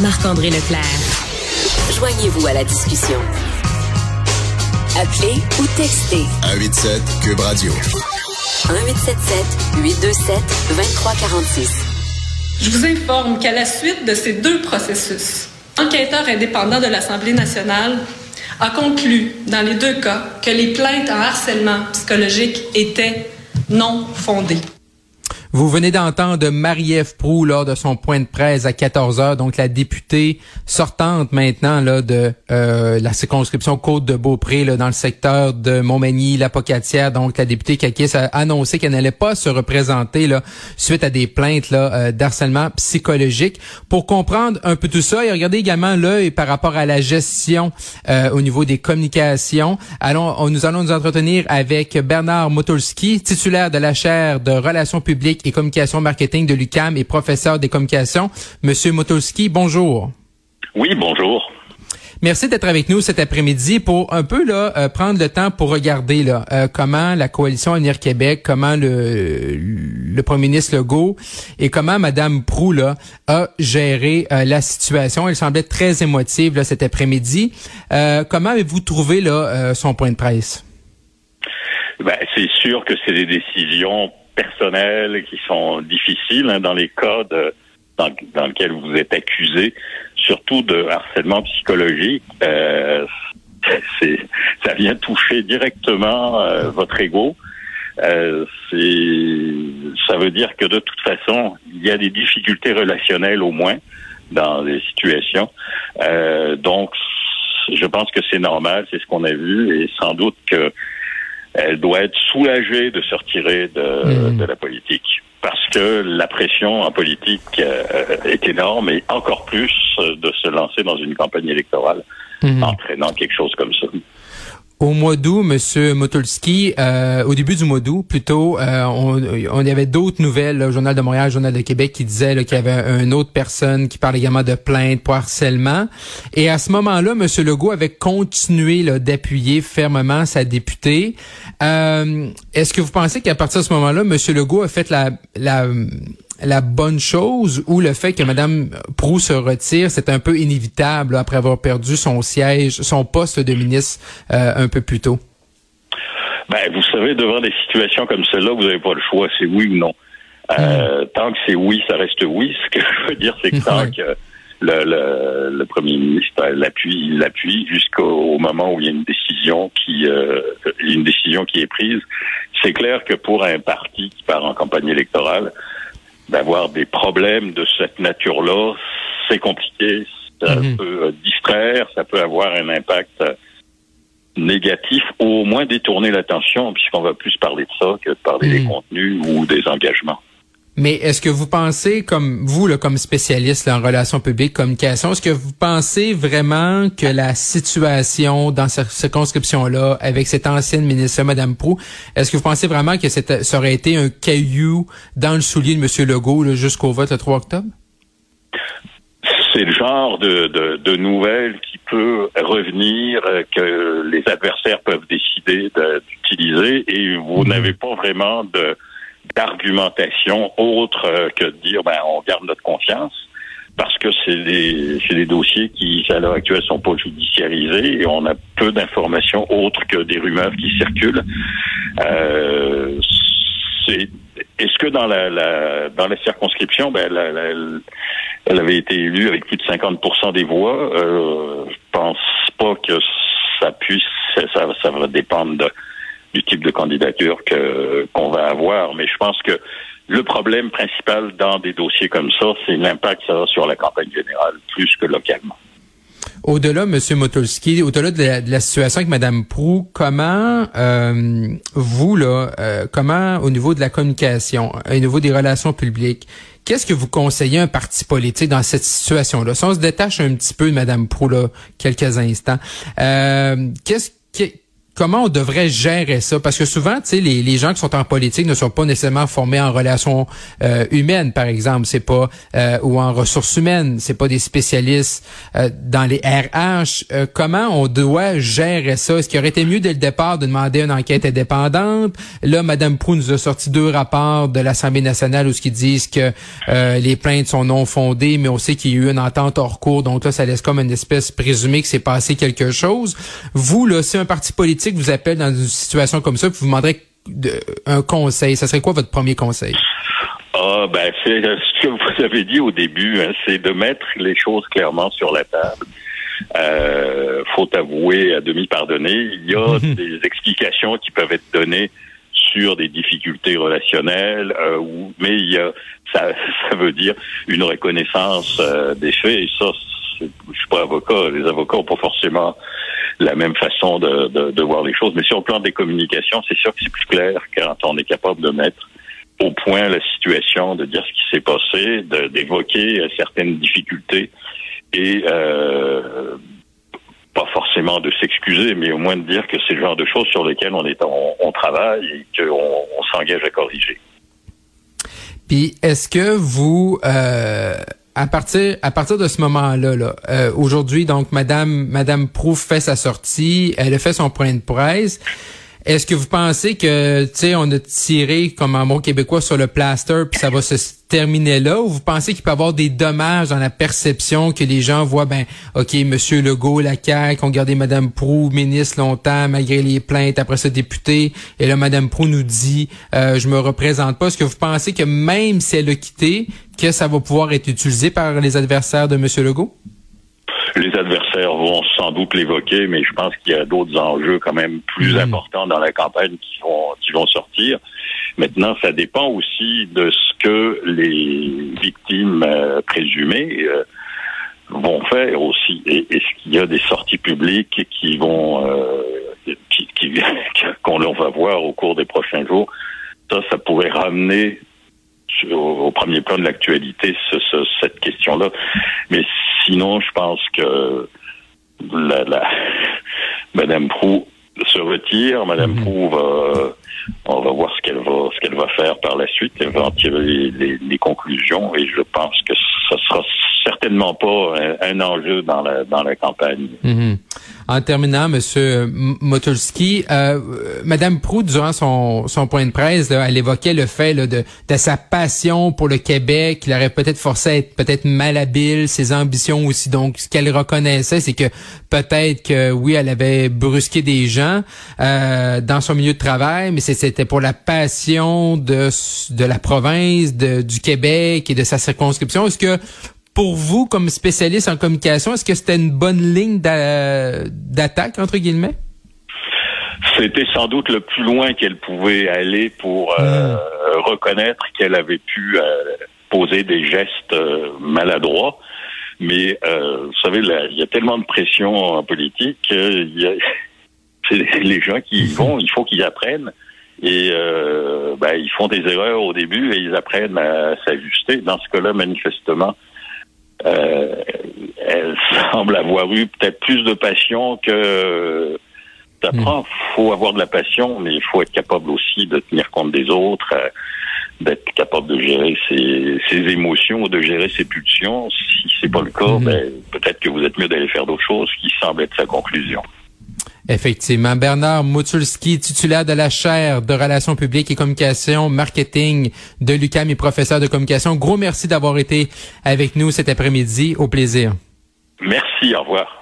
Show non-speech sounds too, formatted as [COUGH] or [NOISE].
Marc-André Leclerc. Joignez-vous à la discussion. Appelez ou textez. 187 Cube Radio. 1877 827 2346. Je vous informe qu'à la suite de ces deux processus, l'enquêteur indépendant de l'Assemblée nationale a conclu, dans les deux cas, que les plaintes en harcèlement psychologique étaient non fondées. Vous venez d'entendre Marie-Ève Proux lors de son point de presse à 14 heures, donc la députée sortante maintenant là de euh, la circonscription Côte de Beaupré là, dans le secteur de Montmagny, la Pocatière. Donc la députée Kakis a annoncé qu'elle n'allait pas se représenter là suite à des plaintes là euh, d'harcèlement psychologique. Pour comprendre un peu tout ça et regarder également l'œil par rapport à la gestion euh, au niveau des communications, allons nous allons nous entretenir avec Bernard Motulski, titulaire de la chaire de relations publiques et communication marketing de l'UCAM et professeur des communications. Monsieur Motolski, bonjour. Oui, bonjour. Merci d'être avec nous cet après-midi pour un peu là euh, prendre le temps pour regarder là euh, comment la coalition Avenir Québec, comment le, le premier ministre Legault et comment Madame Prou là a géré euh, la situation. Elle semblait très émotive là, cet après-midi. comment avez-vous trouvé là son point de presse? Ben, c'est sûr que c'est des décisions personnelles qui sont difficiles hein, dans les cas dans, dans lesquels vous êtes accusé, surtout de harcèlement psychologique. Euh, [LAUGHS] ça vient toucher directement euh, votre ego. Euh, ça veut dire que de toute façon, il y a des difficultés relationnelles au moins dans les situations. Euh, donc, je pense que c'est normal, c'est ce qu'on a vu, et sans doute que elle doit être soulagée de se retirer de, hmm. la politique. Parce que la pression en politique euh, est énorme et encore plus de se lancer dans une campagne électorale hmm. entraînant quelque chose comme ça. Au mois d'août, Monsieur Motulski, euh, au début du mois d'août, plutôt, euh, on, y avait d'autres nouvelles, au Journal de Montréal, Journal de Québec, qui disaient qu'il y avait une autre personne qui parlait également de plainte pour harcèlement. Et à ce moment-là, Monsieur Legault avait continué d'appuyer fermement sa députée. Euh, est-ce que vous pensez qu'à partir de ce moment-là, Monsieur Legault a fait la, la la bonne chose ou le fait que Mme Prou se retire, c'est un peu inévitable après avoir perdu son siège, son poste de ministre euh, un peu plus tôt? Ben, vous savez, devant des situations comme celle-là, vous n'avez pas le choix, c'est oui ou non. Euh, hmm. Tant que c'est oui, ça reste oui. [LAUGHS] Ce que je veux dire, c'est que tant que le, le, premier ministre l'appuie, il l'appuie jusqu'au moment où il y a une décision qui, euh, une décision qui est prise. C'est clair que pour un parti qui part en campagne électorale, d'avoir des problèmes de cette nature-là, c'est compliqué. Ça mhm. peut euh, distraire, ça peut avoir un impact euh, négatif, ou au moins détourner l'attention, puisqu'on va plus parler de ça que de parler des mhm. contenus ou des engagements. Mais est-ce que vous pensez, comme vous, là, comme spécialiste en relations publiques, communication, est-ce que vous pensez vraiment que la situation dans cette circonscription-là, avec cette ancienne ministre, Mme Prou, est-ce que vous pensez vraiment que ça aurait été un caillou dans le soulier de M. Legault jusqu'au vote le 3 octobre? C'est le genre de, de, nouvelles qui peut revenir, euh, que les adversaires peuvent décider d'utiliser, et vous mhm. n'avez pas vraiment de d'argumentation autre euh, que de dire ben on garde notre confiance parce que c'est des c'est des dossiers qui à l'heure actuelle sont pas judiciarisés et on a peu d'informations autres que des rumeurs qui circulent. Euh, c'est est-ce que dans la, la, dans la circonscription, ben, elle avait été élue avec plus de 50% des voix. Euh, je pense pas que ça puisse, ça, ça va dépendre de, du type de candidature que qu'on va avoir. Mais je pense que le problème principal dans des dossiers comme ça, c'est l'impact que ça a sur la campagne générale, plus que localement. Au-delà, M. Motulski, au-delà de, la situation avec Mme Prou, comment euh, vous, là, euh, comment au niveau de la communication, au niveau des relations publiques, qu'est-ce que vous conseillez un parti politique dans cette situation-là? Si on se détache un petit peu de Mme Prou, là, quelques instants, euh, qu'est-ce comment on devrait gérer ça? Parce que souvent, tu les, les, gens qui sont en politique ne sont pas nécessairement formés en relations euh, humaines, par exemple. C'est pas euh, ou en ressources humaines. C'est pas des spécialistes euh, dans les RH. comment on doit gérer ça? Est-ce qu'il aurait été mieux dès le départ de demander une enquête indépendante? Là, Madame Prou nous a sorti deux rapports de l'Assemblée nationale où ce qui disent que les plaintes sont non fondées, mais on sait qu'il y a eu une entente hors cours. Donc là, ça laisse comme une espèce présumée que c'est passé quelque chose. Vous, là, c'est un parti politique vous appelle dans une situation comme ça, vous demanderez un conseil, ça serait quoi votre premier conseil? Ah, ben, c'est ce que vous avez dit au début, hein, c'est de mettre les choses clairement sur la table. Euh, faut avouer, à demi pardonner, il y a des explications qui peuvent être données sur des difficultés relationnelles, euh, mais il y a, ça, [LAUGHS] ça veut dire une reconnaissance euh, des faits. Et ça, je suis pas avocat. Les avocats n'ont pas forcément la même façon de, de, de, voir les choses. Mais sur le plan des communications, c'est sûr que c'est plus clair quand on est capable de mettre au point la situation, de dire ce qui s'est passé, d'évoquer certaines difficultés et euh, pas forcément de s'excuser, mais au moins de dire que c'est le genre de choses sur lesquelles on est on, travaille et qu'on on, s'engage à corriger. Puis est-ce que vous euh à partir à partir de ce moment-là, là, euh, aujourd'hui, donc Madame Madame Prouf fait sa sortie, elle a fait son point de presse. Est-ce que vous pensez que, tu sais, on a tiré comme un mot québécois sur le plaster, puis ça va se terminer là, ou vous pensez qu'il peut y avoir des dommages dans la perception que les gens voient, ben, ok, Monsieur Legault, la CAQ, ont gardé Madame Prou ministre longtemps malgré les plaintes, après ce député, et là Madame Prou nous dit, euh, je me représente pas. Est-ce que vous pensez que même si elle a quitté, que ça va pouvoir être utilisé par les adversaires de Monsieur Legault? Les adversaires vont sans doute l'évoquer, mais je pense qu'il y a d'autres enjeux quand même plus mhm. importants dans la campagne qui vont qui vont sortir. Maintenant, ça dépend aussi de ce que les victimes euh, présumées euh, vont faire aussi. Et est-ce qu'il y a des sorties publiques qui vont euh, qui, [LAUGHS] qu'on va voir au cours des prochains jours Ça, ça pourrait ramener au, premier plan de l'actualité cette question-là. Mais sinon, je pense que la, la [LAUGHS] Madame Prou se retire. Madame. Prou va, on va voir ce qu'elle va, ce qu'elle va faire par la suite. Elle va en tirer les, les, conclusions et je pense que ça sera certainement pas un, enjeu dans la dans la campagne. Mhm. En terminant, Monsieur Motulski, euh, Madame Prout, durant son, son point de presse, elle évoquait le fait de, de sa passion pour le Québec, qu'il aurait peut-être forcé à être peut-être malhabile, ses ambitions aussi. Donc, ce qu'elle reconnaissait, c'est que peut-être que oui, elle avait brusqué des gens euh, dans son milieu de travail, mais c'était pour la passion de, de la province, de, du Québec et de sa circonscription. Est-ce que pour vous, comme spécialiste en communication, est-ce que c'était une bonne ligne d'attaque, entre guillemets? C'était sans doute le plus loin qu'elle pouvait aller pour euh, hmm. reconnaître qu'elle avait pu euh, poser des gestes euh, maladroits. Mais vous savez, il y a tellement de pression en politique, y a, [LAUGHS] les gens qui y [LAUGHS] vont, il faut qu'ils apprennent. Et ben, ils font des erreurs au début et ils apprennent à s'ajuster. Dans ce cas-là, manifestement, euh, elle semble avoir eu peut-être plus de passion que ça prend. Il faut avoir de la passion, mais il faut être capable aussi de tenir compte des autres, euh, d'être capable de gérer ses, ses, émotions, de gérer ses pulsions. Si c'est pas le cas, hmm. ben, peut-être que vous êtes mieux d'aller faire d'autres choses, qui semble être sa conclusion. Effectivement. Bernard Mutulski, titulaire de la chaire de relations publiques et communication marketing de l'UCAM et professeur de communication. Gros merci d'avoir été avec nous cet après-midi. Au plaisir. Merci. Au revoir.